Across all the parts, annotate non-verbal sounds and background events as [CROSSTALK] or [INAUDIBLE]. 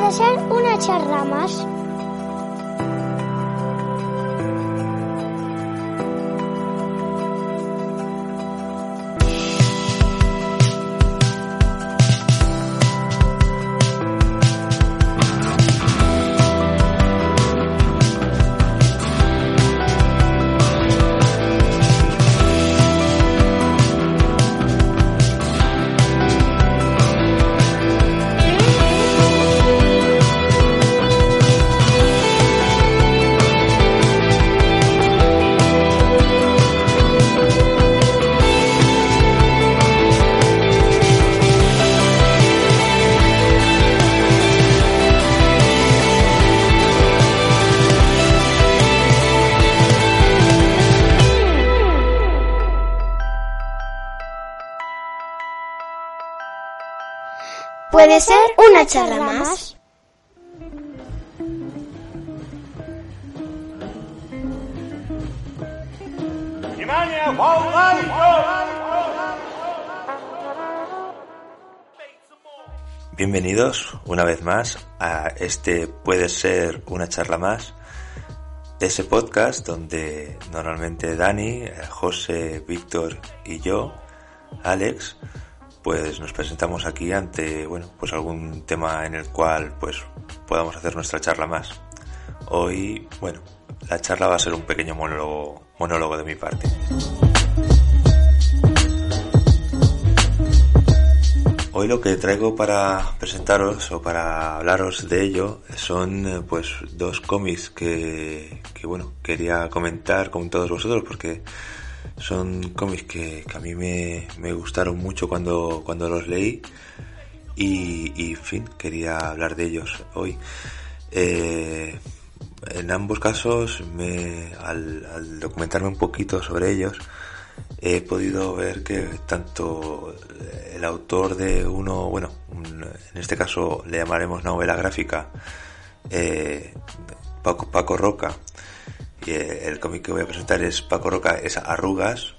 ¿Puede ser una ¿Puede ser una charla más? Bienvenidos una vez más a este Puede ser una charla más, ese podcast donde normalmente Dani, José, Víctor y yo, Alex, pues nos presentamos aquí ante, bueno, pues algún tema en el cual pues podamos hacer nuestra charla más. Hoy, bueno, la charla va a ser un pequeño monólogo, monólogo de mi parte. Hoy lo que traigo para presentaros o para hablaros de ello son eh, pues dos cómics que, que bueno, quería comentar con todos vosotros porque son cómics que, a mí me, gustaron mucho cuando, cuando los leí y, en fin, quería hablar de ellos hoy. Eh, en ambos casos, me, al, al, documentarme un poquito sobre ellos, he podido ver que tanto el autor de uno, bueno, en este caso le llamaremos novela gráfica, eh, Paco, Paco Roca, y el cómic que voy a presentar es Paco Roca, es Arrugas.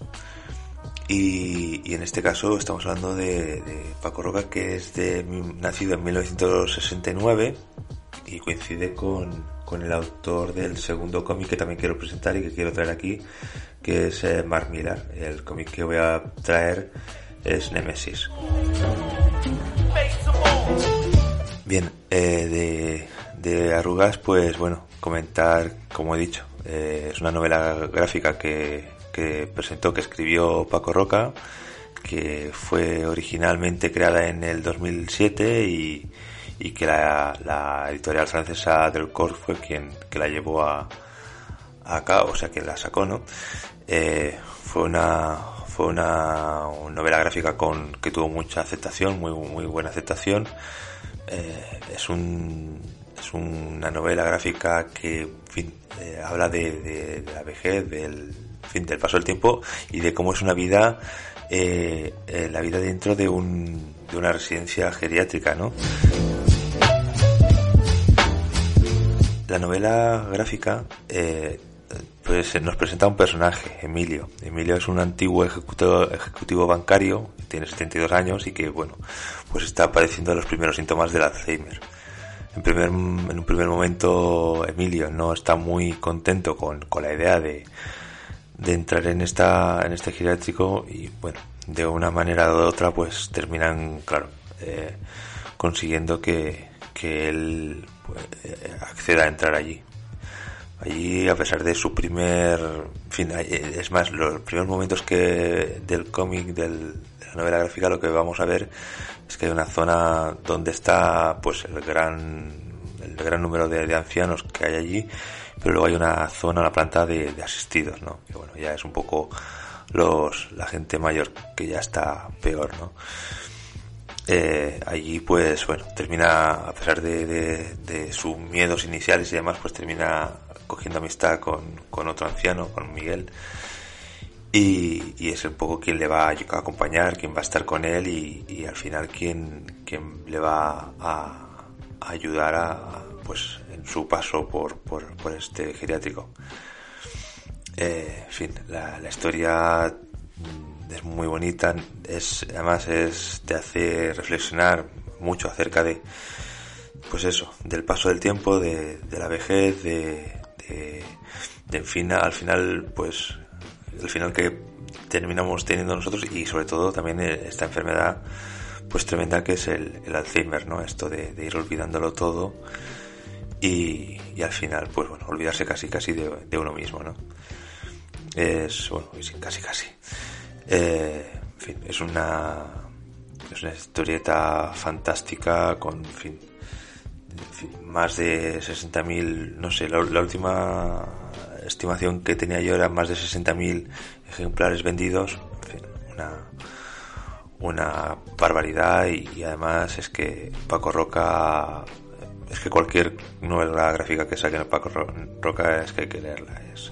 Y, en este caso estamos hablando de, Paco Roca, que es de, nacido en 1969 y coincide con, con el autor del segundo cómic que también quiero presentar y que quiero traer aquí, que es eh, Mark Millar. El cómic que voy a traer es Nemesis. Bien, eh, de arrugas, pues bueno, comentar, como he dicho, eh, es una novela gráfica que, presentó, que escribió Paco Roca, que fue originalmente creada en el 2007 y, que la, editorial francesa Delcourt fue quien que la llevó a, a o sea, que la sacó, ¿no? Eh, fue una fue una, novela gráfica con que tuvo mucha aceptación, muy muy buena aceptación. Eh, es un es una novela gráfica que eh, habla de, la vejez, del, fin, del paso del tiempo y de cómo es una vida, eh, eh, la vida dentro de, un, de una residencia geriátrica, ¿no? La novela gráfica pues nos presenta un personaje, Emilio. Emilio es un antiguo ejecutivo, ejecutivo bancario, tiene 72 años y que, bueno, pues está padeciendo los primeros síntomas del Alzheimer en, primer, en un primer momento Emilio no está muy contento con, la idea de, de entrar en esta en este geriátrico y bueno de una manera u otra pues terminan claro eh, consiguiendo que, que él pues, eh, acceda a entrar allí. Allí a pesar de su primer fin eh, es más los primeros momentos que del cómic del, de la novela gráfica lo que vamos a ver es que hay una zona donde está pues el gran el gran número de, ancianos que hay allí pero luego hay una zona una planta de, asistidos no que bueno ya es un poco los, la gente mayor que ya está peor, ¿no? Eh, allí pues bueno, termina, a pesar de, de, sus miedos iniciales y demás, pues termina cogiendo amistad con, con otro anciano, con Miguel, y, es un poco quien le va a acompañar, quien va a estar con él y, y al final quien, le va a, ayudar a, pues en su paso por, por, por este geriátrico. Eh, en fin, la, la, historia es muy bonita, es además es te hace reflexionar mucho acerca de pues eso, del paso del tiempo, de, de la vejez, de, de, de en fin, al final pues el final que terminamos teniendo nosotros y sobre todo también esta enfermedad pues tremenda que es el, Alzheimer, ¿no? Esto de, ir olvidándolo todo y, al final, pues bueno, olvidarse casi casi de, uno mismo, ¿no? Es, bueno, casi casi. Eh, en fin, es una, es una historieta fantástica con, fin, más de 60.000, no sé, la, última estimación que tenía yo era más de 60.000 ejemplares vendidos, en fin, una, una barbaridad y, además es que Paco Roca, es que cualquier novela gráfica que saque Paco Roca es que hay que leerla, es,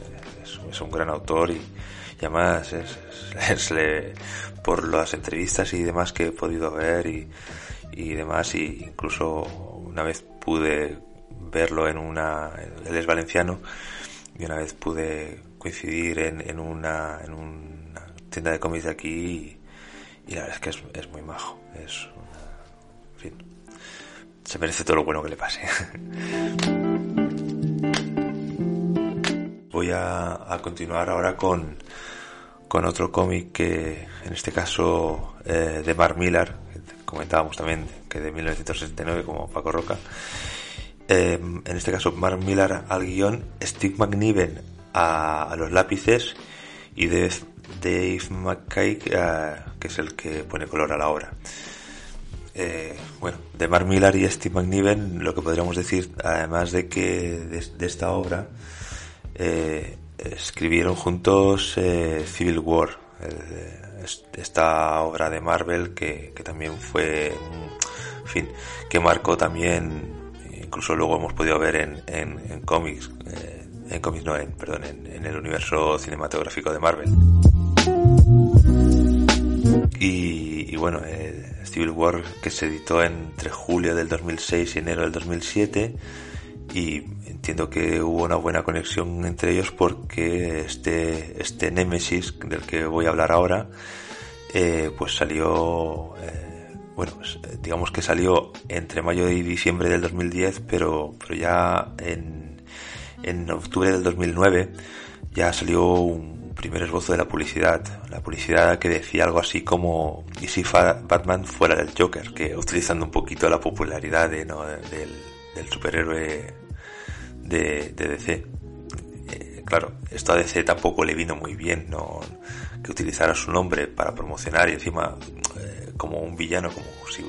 es, un gran autor y, además es, es, por las entrevistas y demás que he podido ver y, y demás y incluso una vez pude verlo en una él es valenciano y una vez pude coincidir en, en una en una tienda de cómics de aquí y, la verdad es que es, es muy majo es en fin se merece todo lo bueno que le pase [LAUGHS] voy a, a continuar ahora con con otro cómic que en este caso eh, de Mark Millar comentábamos también que de 1969 como Paco Roca. Eh, en este caso Mark Millar al guion, Steve McNiven a, los lápices y Dave, Dave McKay eh, que es el que pone color a la obra. Eh, bueno, de Mark Millar y Steve McNiven lo que podríamos decir, además de que de, esta obra escribieron juntos Civil War, esta obra de Marvel que, también fue, en fin, que marcó también, incluso luego hemos podido ver en, en, cómics, eh, en cómics no, en, perdón, en, el universo cinematográfico de Marvel. Y, bueno, eh, Civil War que se editó entre julio del 2006 y enero del 2007 y entiendo que hubo una buena conexión entre ellos porque este, este Nemesis del que voy a hablar ahora, eh, pues salió, bueno, pues, eh, digamos que salió entre mayo y diciembre del 2010, pero, pero ya en, en octubre del 2009 ya salió un primer esbozo de la publicidad, la publicidad que decía algo así como y si Batman fuera del Joker, que utilizando un poquito la popularidad de, ¿no? del, superhéroe de, DC. Eh, claro, esto a DC tampoco le vino muy bien, no que utilizara su nombre para promocionar y encima como un villano, como si eh,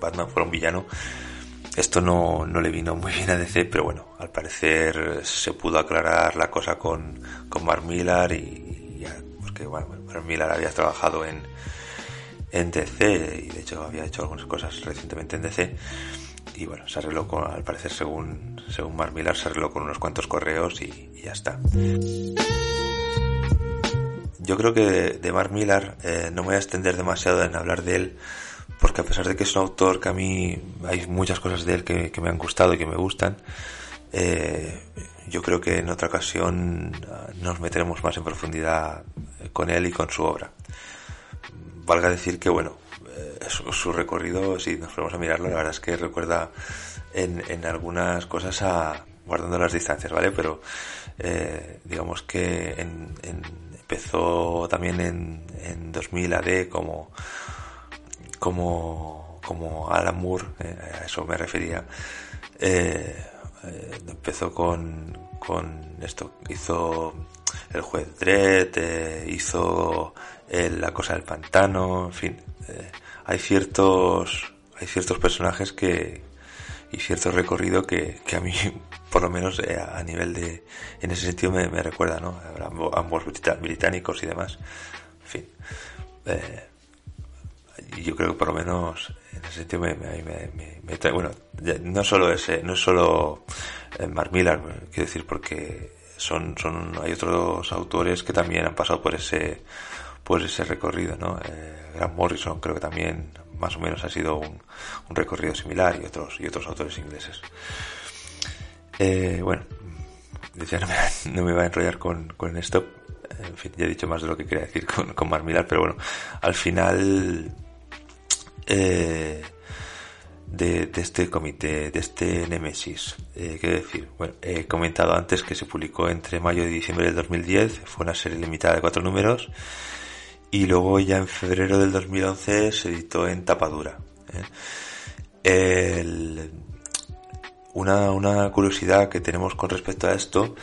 Batman fuera un villano. Esto no, no le vino muy bien a DC, pero bueno, al parecer se pudo aclarar la cosa con, con Mark Millar y, porque bueno, Mark Millar había trabajado en, en DC y de hecho había hecho algunas cosas recientemente en DC y bueno, se arregló con, al parecer según, según Mark Millar, se arregló con unos cuantos correos y, ya está. Yo creo que de, Mark Millar eh, no me voy a extender demasiado en hablar de él, porque a pesar de que es un autor que a mí hay muchas cosas de él que, me han gustado y que me gustan, eh, yo creo que en otra ocasión ah, nos meteremos más en profundidad con él y con su obra. Valga decir que, bueno, su, recorrido, si nos ponemos a mirarlo, la verdad es que recuerda en, algunas cosas a guardando las distancias, ¿vale? Pero eh, digamos que empezó también en, en 2000 AD como como como Alan Moore, eh, a eso me refería. Eh, empezó con, con esto, hizo el juez Dredd, hizo la cosa del pantano, en fin, hay ciertos hay ciertos personajes que y cierto recorrido que, que a mí por lo menos eh, a nivel de, en ese sentido me, recuerda, ¿no? Ambos británicos y demás. En fin. Eh, yo creo que por lo menos en ese sentido me, me, trae, bueno, no solo ese, no es solo eh, Mark Millar, quiero decir, porque son, son, hay otros autores que también han pasado por ese, por ese recorrido, ¿no? Eh, Grant Morrison creo que también más o menos ha sido un, un recorrido similar y otros, y otros autores ingleses. Eh, bueno, decía, no me, [LAUGHS] no va a enrollar con, con esto. En fin, ya he dicho más de lo que quería decir con, con Mark Millar, pero bueno, al final eh, de, este comité, de este Nemesis. Eh, quiero decir, bueno, he comentado antes que se publicó entre mayo y diciembre del 2010, fue una serie limitada de cuatro números, y luego ya en febrero del 2011 se editó en tapadura. ¿eh? Una, una curiosidad que tenemos con respecto a esto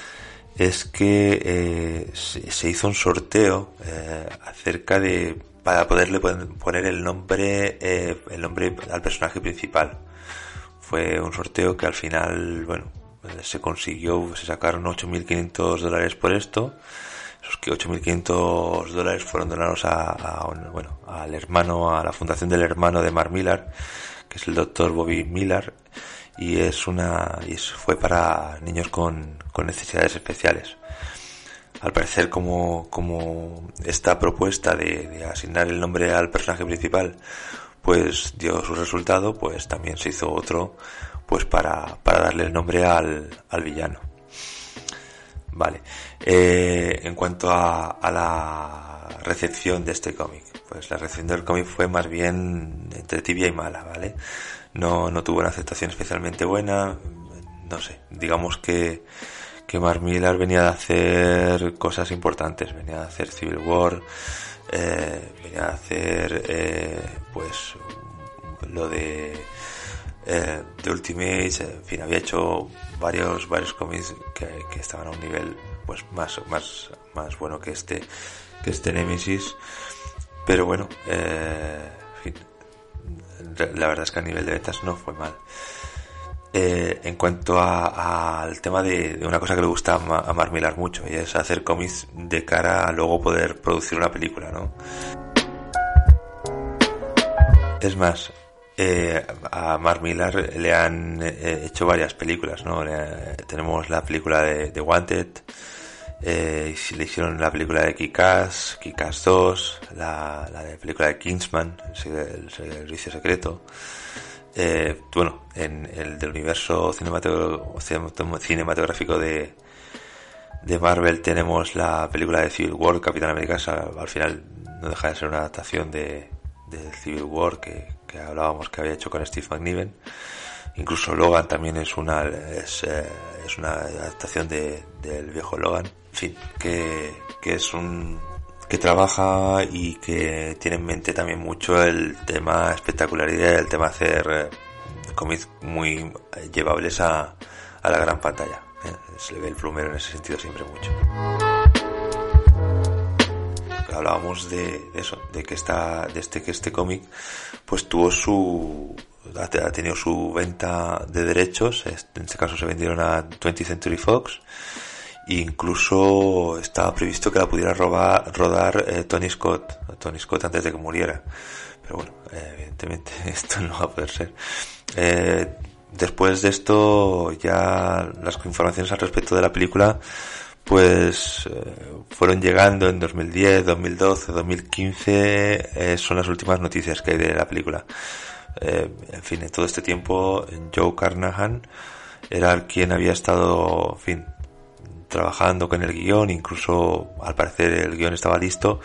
es que eh, se, hizo un sorteo eh, acerca de para poderle poner el nombre, eh, el nombre al personaje principal. Fue un sorteo que al final, bueno, se consiguió, se sacaron 8.500 dólares por esto. Esos que 8.500 dólares fueron donados a, bueno, al hermano, a la fundación del hermano de Mark Millar, que es el doctor Bobby Millar, y es una, y fue para niños con, con necesidades especiales al parecer como, como esta propuesta de, asignar el nombre al personaje principal pues dio su resultado, pues también se hizo otro pues para, para darle el nombre al, al villano. Vale. Eh, en cuanto a, a la recepción de este cómic, pues la recepción del cómic fue más bien entre tibia y mala, ¿vale? No, no tuvo una aceptación especialmente buena, no sé, digamos que que Mark Millar venía de hacer cosas importantes, venía de hacer Civil War, eh, venía de hacer eh, pues lo de eh, The Ultimate, en fin, había hecho varios varios cómics que, estaban a un nivel pues más más más bueno que este que este Nemesis, pero bueno, eh, la verdad es que a nivel de ventas no fue mal. Eh, en cuanto al tema de, una cosa que le gusta a, Mark Millar mucho y es hacer cómics de cara a luego poder producir una película, ¿no? Es más, eh, a Mark Millar le han eh, hecho varias películas, ¿no? tenemos la película de, Wanted, le hicieron la película de Kick-Ass, Kick-Ass 2, la, la de película de Kingsman, el servicio secreto. Eh, bueno, en el del universo cinematográfico de, de Marvel tenemos la película de Civil War, Capitán América, al final no deja de ser una adaptación de, de Civil War que, hablábamos que había hecho con Steve McNiven. Incluso Logan también es una es, eh, es una adaptación de, del viejo Logan. En fin, que, que es un que trabaja y que tiene en mente también mucho el tema espectacularidad, el tema hacer eh, cómics muy llevables a, a la gran pantalla. Eh, se le ve el plumero en ese sentido siempre mucho. Hablábamos de, eso, de que esta, de este que este cómic, pues tuvo su, ha tenido su venta de derechos. En este caso se vendieron a 20th Century Fox incluso estaba previsto que la pudiera robar, rodar eh, Tony Scott, Tony Scott antes de que muriera. Pero bueno, evidentemente [LAUGHS] esto no va a poder ser. Eh, después de esto, ya las informaciones al respecto de la película, pues eh, fueron llegando en 2010, 2012, 2015, son las últimas noticias que hay de la película. en fin, en todo este tiempo, Joe Carnahan era quien había estado, en fin, trabajando con el guion, incluso al parecer el guion estaba listo,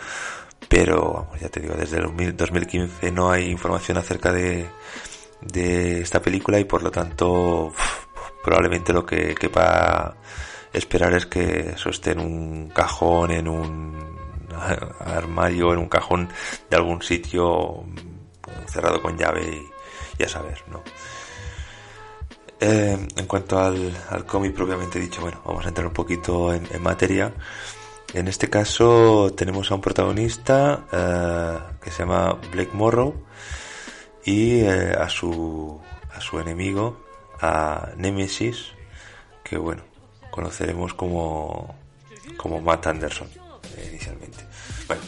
pero vamos, ya te digo, desde el 2015 no hay información acerca de, de esta película y por lo tanto probablemente lo que quepa esperar es que eso esté en un cajón, en un [LAUGHS] armario, en un cajón de algún sitio cerrado con llave y ya saber, ¿no? Eh, en cuanto al, al cómic propiamente dicho, bueno, vamos a entrar un poquito en, materia. En este caso tenemos a un protagonista eh, que se llama Blake Morrow y eh, a su a su enemigo, a Nemesis, que bueno, conoceremos como, como Matt Anderson eh, inicialmente. Bueno,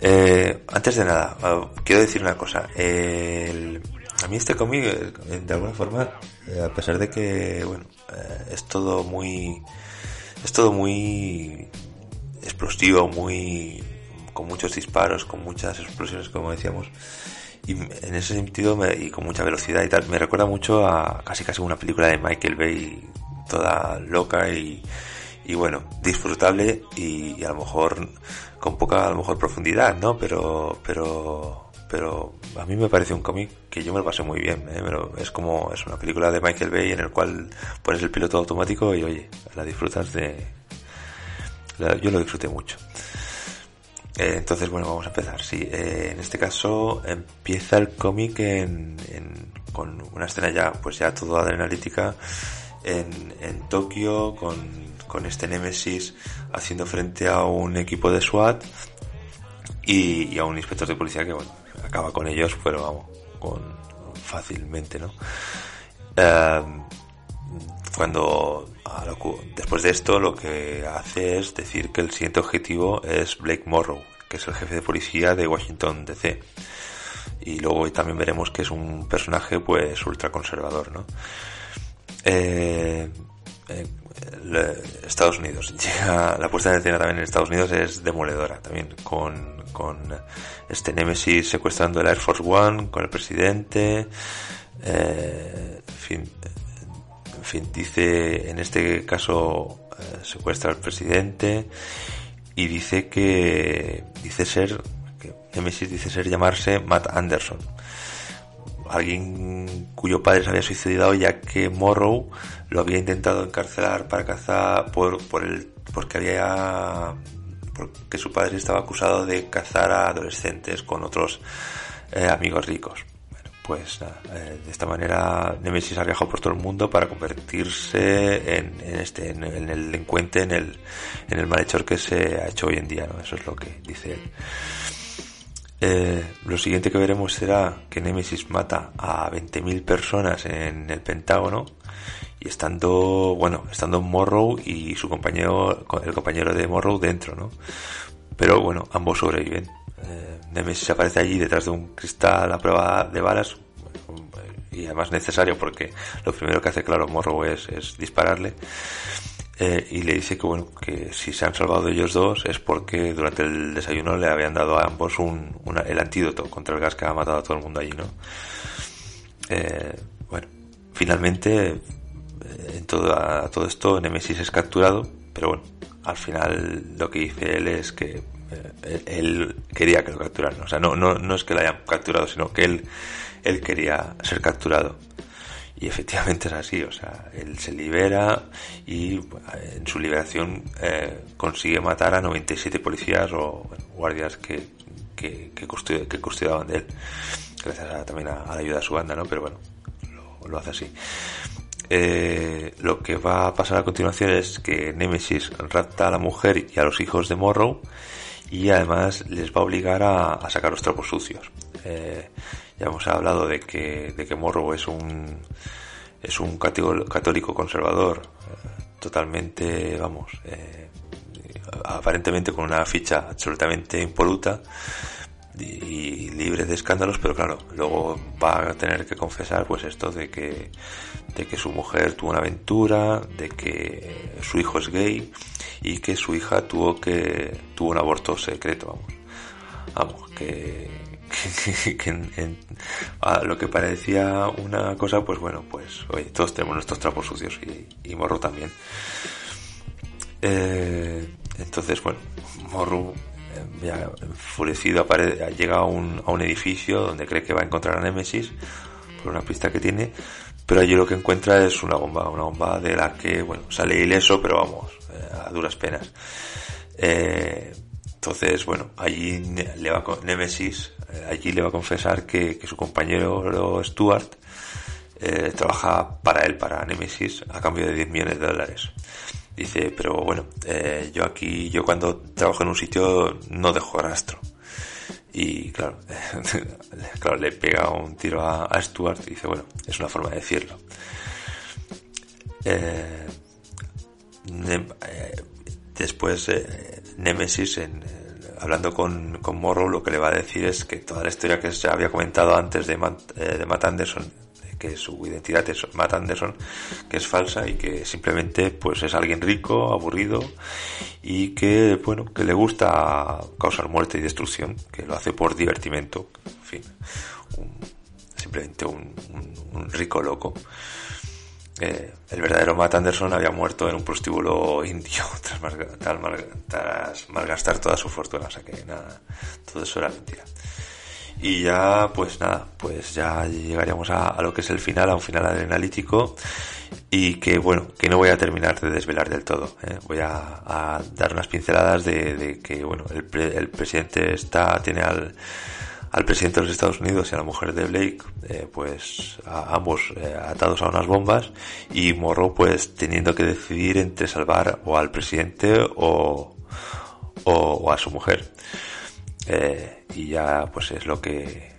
eh, antes de nada, ah, quiero decir una cosa. a mí este cómic, eh, de alguna forma, a pesar de que, bueno, es todo muy, es todo muy explosivo, muy, con muchos disparos, con muchas explosiones, como decíamos, y en ese sentido y con mucha velocidad y tal me recuerda mucho a casi casi una película de Michael Bay toda loca y, y bueno disfrutable y, a lo mejor con poca a lo mejor profundidad no pero pero pero a mí me parece un cómic que yo me lo pasé muy bien ¿eh? es como es una película de Michael Bay en el cual pones el piloto automático y oye la disfrutas de yo lo disfruté mucho eh, entonces, bueno, vamos a empezar. Sí, eh, en este caso empieza el cómic en, con una escena ya, pues ya todo adrenalítica en, en Tokio, con, con este Nemesis haciendo frente a un equipo de SWAT y, a un inspector de policía que, bueno, acaba con ellos, pero vamos, con fácilmente, ¿no? Eh, cuando después de esto lo que hace es decir que el siguiente objetivo es Blake Morrow, que es el jefe de policía de Washington DC. Y luego también veremos que es un personaje pues ultraconservador, ¿no? Eh, eh, Estados Unidos. [LAUGHS] la puesta en escena también en Estados Unidos es demoledora, también con, con este Nemesis secuestrando el Air Force One, con el presidente, eh, en fin, en fin, dice, en este caso eh, secuestra al presidente y dice que dice ser, que Nemesis dice ser llamarse Matt Anderson, alguien cuyo padre se había suicidado ya que Morrow lo había intentado encarcelar para cazar por, por el porque había porque su padre estaba acusado de cazar a adolescentes con otros eh, amigos ricos. Pues eh, de esta manera Nemesis ha viajado por todo el mundo para convertirse en, este en, el delincuente en el en el malhechor que se ha hecho hoy en día no eso es lo que dice él eh, lo siguiente que veremos será que Nemesis mata a 20.000 personas en el Pentágono y estando bueno estando Morrow y su compañero el compañero de Morrow dentro no pero bueno ambos sobreviven. Eh, Nemesis aparece allí detrás de un cristal a prueba de balas y además necesario porque lo primero que hace claro Morrow es, dispararle eh, y le dice que bueno que si se han salvado ellos dos es porque durante el desayuno le habían dado a ambos un, el antídoto contra el gas que ha matado a todo el mundo allí no eh, bueno finalmente eh, en todo, a todo esto Nemesis es capturado pero bueno al final lo que dice él es que él, quería que lo capturaran. O sea, no, no, no es que lo hayan capturado, sino que él, él quería ser capturado. Y efectivamente es así, o sea, él se libera y en su liberación eh, consigue matar a 97 policías o guardias que, que, custodiaban de él, gracias también a, la ayuda de su banda, ¿no? Pero bueno, lo, hace así. Eh, lo que va a pasar a continuación es que Nemesis rapta a la mujer y a los hijos de Morrow y además les va a obligar a, sacar los trapos sucios. Eh, ya hemos hablado de que, de que Morrow es un, es un católico conservador, eh, totalmente, vamos, eh, aparentemente con una ficha absolutamente impoluta y libre de escándalos, pero claro, luego va a tener que confesar pues esto de que, de que su mujer tuvo una aventura, de que su hijo es gay y que su hija tuvo que tuvo un aborto secreto, vamos. Vamos, que, [LAUGHS] que, lo que parecía una cosa, pues bueno, pues oye, todos tenemos nuestros trapos sucios y, Morro también. Eh, entonces, bueno, Morro eh, enfurecido llega a un, a un edificio donde cree que va a encontrar a Nemesis por una pista que tiene, pero allí lo que encuentra es una bomba, una bomba de la que, bueno, sale ileso, pero vamos, a duras penas. Eh, entonces, bueno, allí le va Nemesis, eh, allí le va a confesar que, su compañero Stuart eh, trabaja para él, para Nemesis, a cambio de 10 millones de dólares. Dice, pero bueno, yo aquí, yo cuando trabajo en un sitio no dejo rastro. Y claro, [LAUGHS] claro le pega un tiro a, Stuart y dice, bueno, es una forma de decirlo. Eh, después Nemesis en hablando con, con Morrow lo que le va a decir es que toda la historia que se había comentado antes de de Matt Anderson que su identidad es Matt Anderson, que es falsa y que simplemente pues es alguien rico, aburrido y que bueno, que le gusta causar muerte y destrucción, que lo hace por divertimento, en fin, simplemente un, rico loco. Eh, el verdadero Matt Anderson había muerto en un prostíbulo indio [LAUGHS] tras, malgastar toda su fortuna, o sea que nada, todo eso era mentira. Y ya, pues nada, pues ya llegaríamos a, lo que es el final, a un final adrenalítico y que bueno, que no voy a terminar de desvelar del todo. ¿eh? Voy a, dar unas pinceladas de, que bueno, el, el, presidente está, tiene al, al presidente de los Estados Unidos y a la mujer de Blake, eh, pues a ambos eh, atados a unas bombas y Morro pues teniendo que decidir entre salvar o al presidente o, o a su mujer. Eh, y ya pues es lo que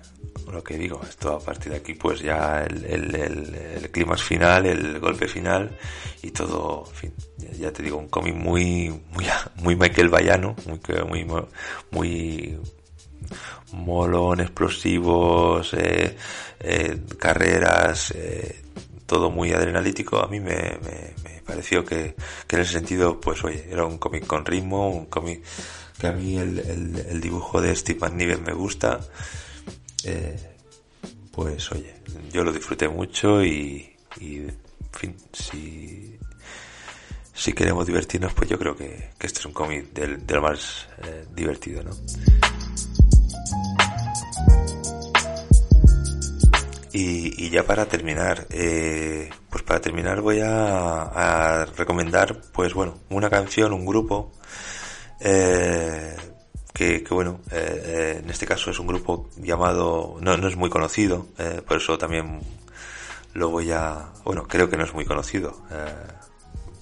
lo que digo esto a partir de aquí pues ya el, el, el, clima final el golpe final y todo en fin ya te digo un cómic muy muy muy Michael Bayano muy muy muy molón explosivos eh, eh, carreras todo muy adrenalítico a mí me, me, pareció que, en ese sentido pues oye era un cómic con ritmo un cómic que a mí el, dibujo de Steve McNiven me gusta, eh, pues oye, yo lo disfruté mucho y, en fin, si, si queremos divertirnos, pues yo creo que, que este es un cómic del, del más eh, divertido, ¿no? Y, y, ya para terminar, eh, pues para terminar voy a, recomendar, pues bueno, una canción, un grupo eh, que, bueno, eh, eh, en este caso es un grupo llamado, no, no es muy conocido, eh, por eso también lo voy a, bueno, creo que no es muy conocido,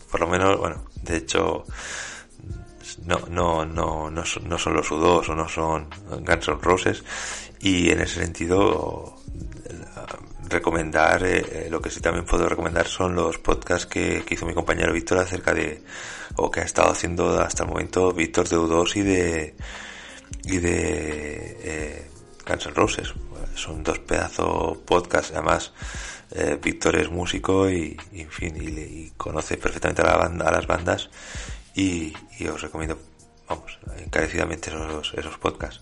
por lo menos, bueno, de hecho, no, no, no, no son los U2 o no son Guns N' Roses y en ese sentido recomendar, lo que sí también puedo recomendar son los podcasts que, hizo mi compañero Víctor acerca de o que ha estado haciendo hasta el momento Víctor de U2 y de y de eh, Guns N' Roses. Son dos pedazos podcast además eh, Víctor es músico y, en fin y, conoce perfectamente a la banda a las bandas y, os recomiendo vamos encarecidamente esos, esos podcasts.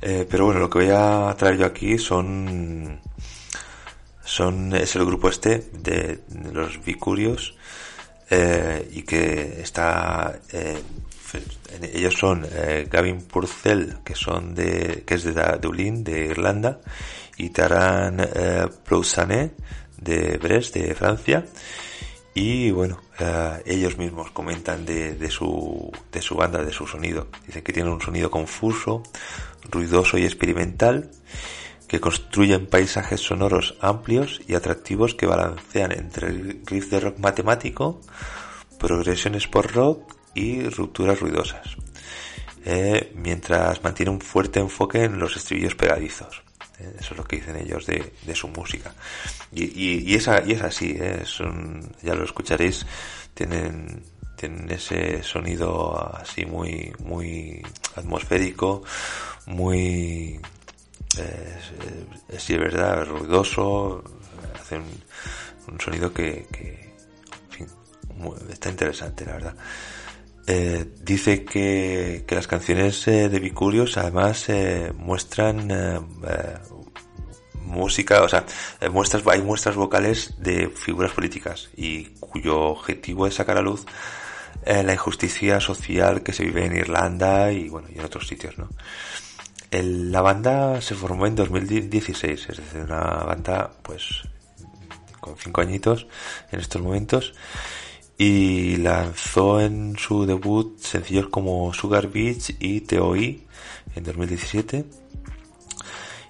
Eh, pero bueno lo que voy a traer yo aquí son son es el grupo este de, los Vicurios eh, y que está eh, ellos son eh, Gavin Purcell que son de que es de Dublín de Irlanda y Taran eh, Plousané de Brest de Francia y bueno eh, ellos mismos comentan de, de, su de su banda de su sonido. Dicen que tiene un sonido confuso ruidoso y experimental que construyen paisajes sonoros amplios y atractivos que balancean entre riffs de rock matemático, progresiones por rock y rupturas ruidosas, eh, mientras mantiene un fuerte enfoque en los estribillos pegadizos. Eh, eso es lo que dicen ellos de, de su música. Y, y, y, es, y es así, eh, ya lo escucharéis, tienen, tienen ese sonido así muy, muy atmosférico, muy es, sí, es verdad, ruidoso, hace un, sonido que, está interesante, la verdad. Eh, dice que, que, las canciones eh, de Vicurios además eh, muestran eh, eh, música, o sea, muestras, hay muestras vocales de figuras políticas y cuyo objetivo es sacar a luz la injusticia social que se vive en Irlanda y bueno, y en otros sitios, ¿no? El, la banda se formó en 2016, es decir, una banda pues con cinco añitos en estos momentos y lanzó en su debut sencillos como Sugar Beach y TOI en 2017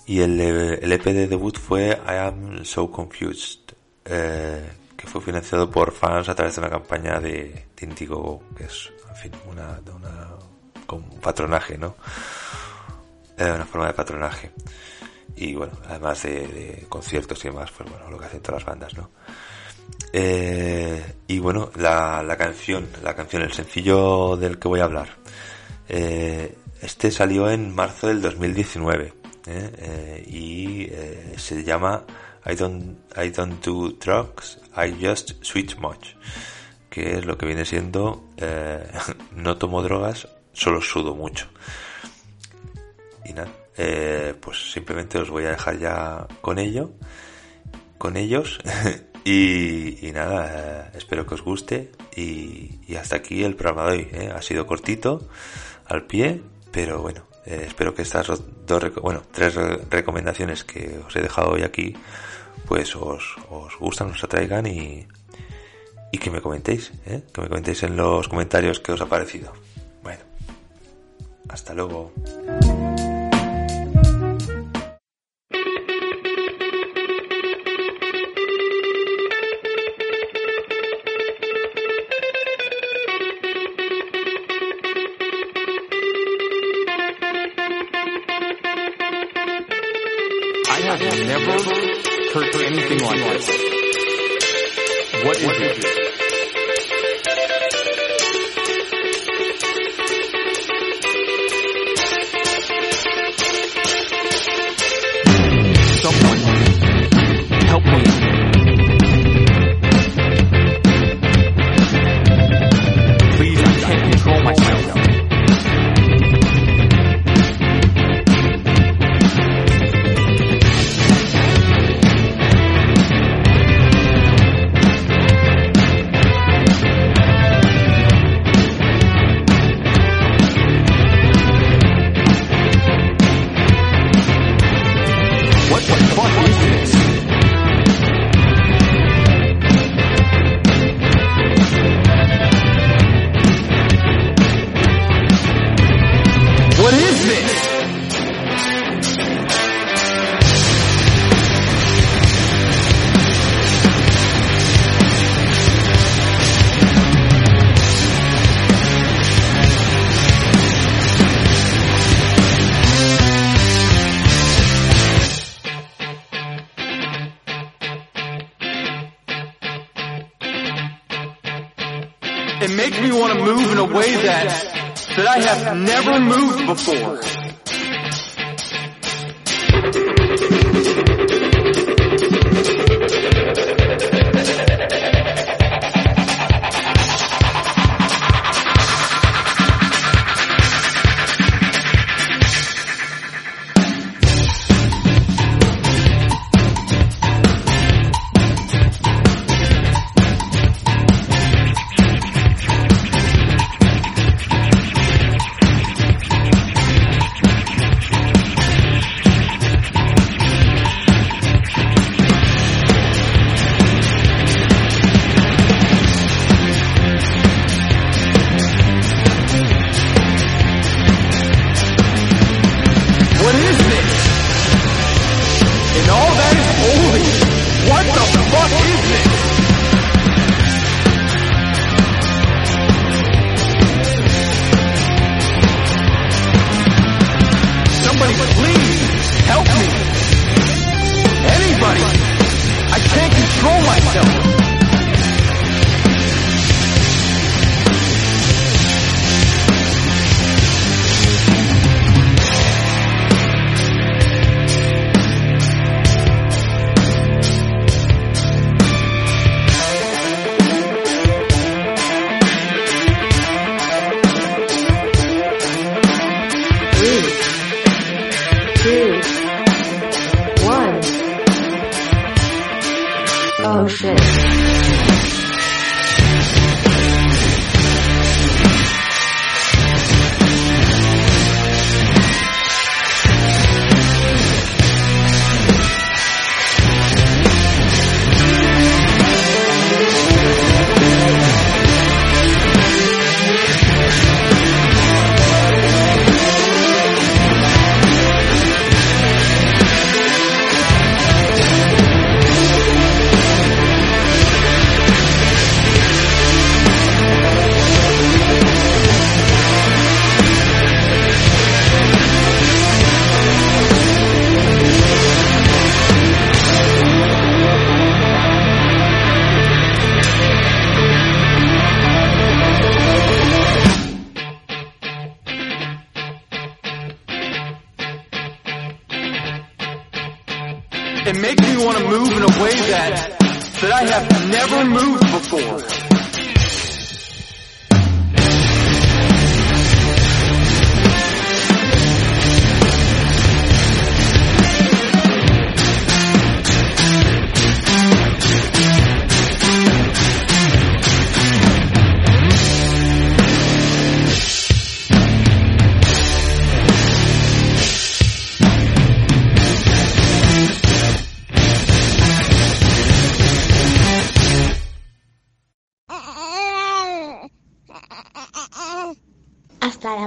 y el, el EP de debut fue I Am So Confused eh, que fue financiado por fans a través de una campaña de, de Indigo que es en fin una, una un patronaje no una forma de patronaje. Y bueno, además de, conciertos y demás, pues bueno, lo que hacen todas las bandas, ¿no? Eh, y bueno, la, la, canción, la canción, el sencillo del que voy a hablar. Eh, este salió en marzo del 2019 ¿eh? y se llama I don't, I don't do drugs, I just switch much. Que es lo que viene siendo [LAUGHS] no tomo drogas, solo sudo mucho. Y nada, pues simplemente os voy a dejar ya con ello, con ellos. [LAUGHS] Y, nada, eh, espero que os guste y, hasta aquí el programa de hoy. ¿eh? Ha sido cortito, al pie, pero bueno, eh, espero que estas dos, bueno, tres recomendaciones que os he dejado hoy aquí, pues os, os gustan, os atraigan y, y que me comentéis, que me comentéis en los comentarios qué os ha parecido. Bueno, hasta luego. Anything like this. What is it? it makes me want to move in a way that, that I have never moved before.